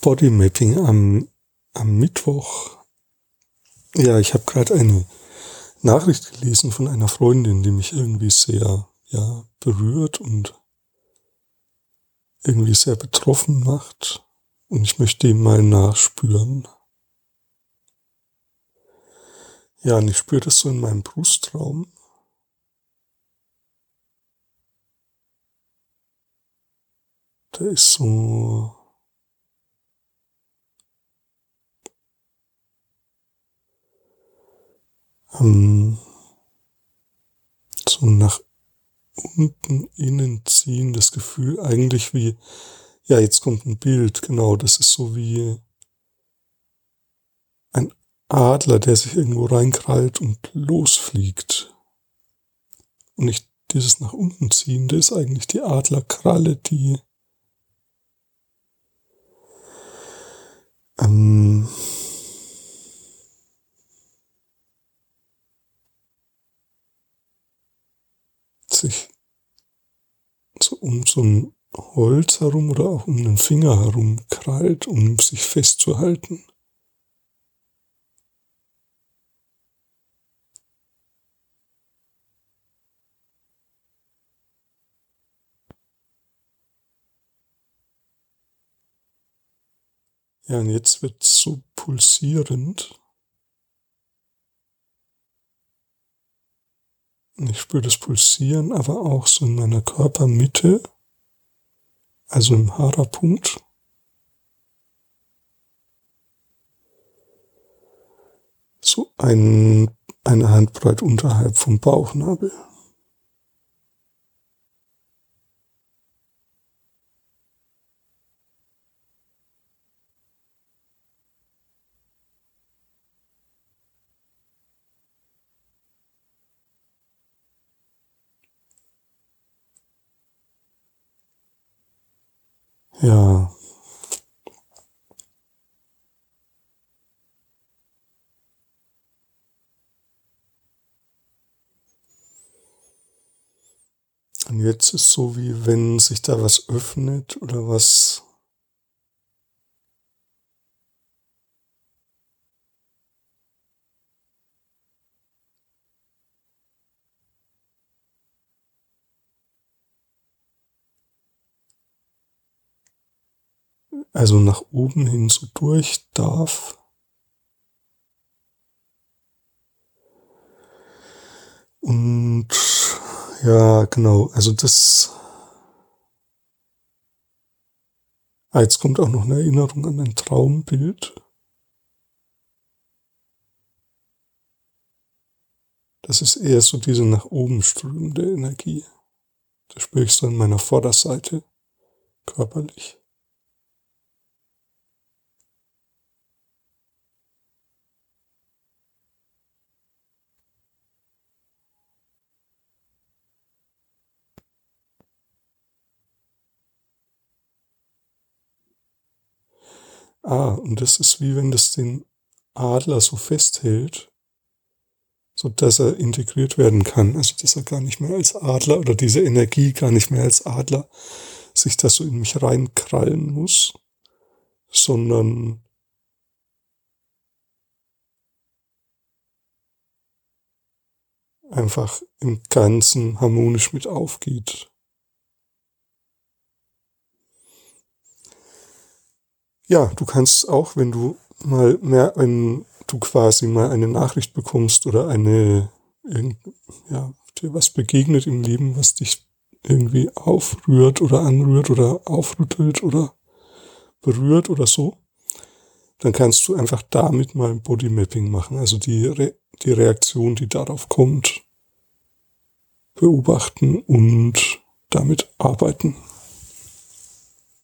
Bodymapping am, am Mittwoch. Ja, ich habe gerade eine Nachricht gelesen von einer Freundin, die mich irgendwie sehr ja, berührt und irgendwie sehr betroffen macht. Und ich möchte ihm mal nachspüren. Ja, und ich spüre das so in meinem Brustraum. Da ist so ähm, so nach unten innen ziehen, das Gefühl eigentlich wie, ja, jetzt kommt ein Bild, genau, das ist so wie ein Adler, der sich irgendwo reinkrallt und losfliegt. Und nicht dieses nach unten ziehen, das ist eigentlich die Adlerkralle, die sich so um so ein Holz herum oder auch um den Finger herum krallt, um sich festzuhalten. Ja, und jetzt wird es so pulsierend. Ich spüre das Pulsieren aber auch so in meiner Körpermitte, also im Hara-Punkt. So ein, eine Handbreit unterhalb vom Bauchnabel. Ja. Und jetzt ist so, wie wenn sich da was öffnet oder was also nach oben hin so durch darf. Und ja, genau, also das. Ah, jetzt kommt auch noch eine Erinnerung an ein Traumbild. Das ist eher so diese nach oben strömende Energie. Das spüre ich so an meiner Vorderseite körperlich. Ah, und das ist wie wenn das den Adler so festhält, so dass er integriert werden kann. Also, dass er gar nicht mehr als Adler oder diese Energie gar nicht mehr als Adler sich da so in mich reinkrallen muss, sondern einfach im Ganzen harmonisch mit aufgeht. Ja, du kannst auch, wenn du mal mehr, wenn du quasi mal eine Nachricht bekommst oder eine, ja, dir was begegnet im Leben, was dich irgendwie aufrührt oder anrührt oder aufrüttelt oder berührt oder so, dann kannst du einfach damit mal ein Bodymapping machen, also die, Re die Reaktion, die darauf kommt, beobachten und damit arbeiten.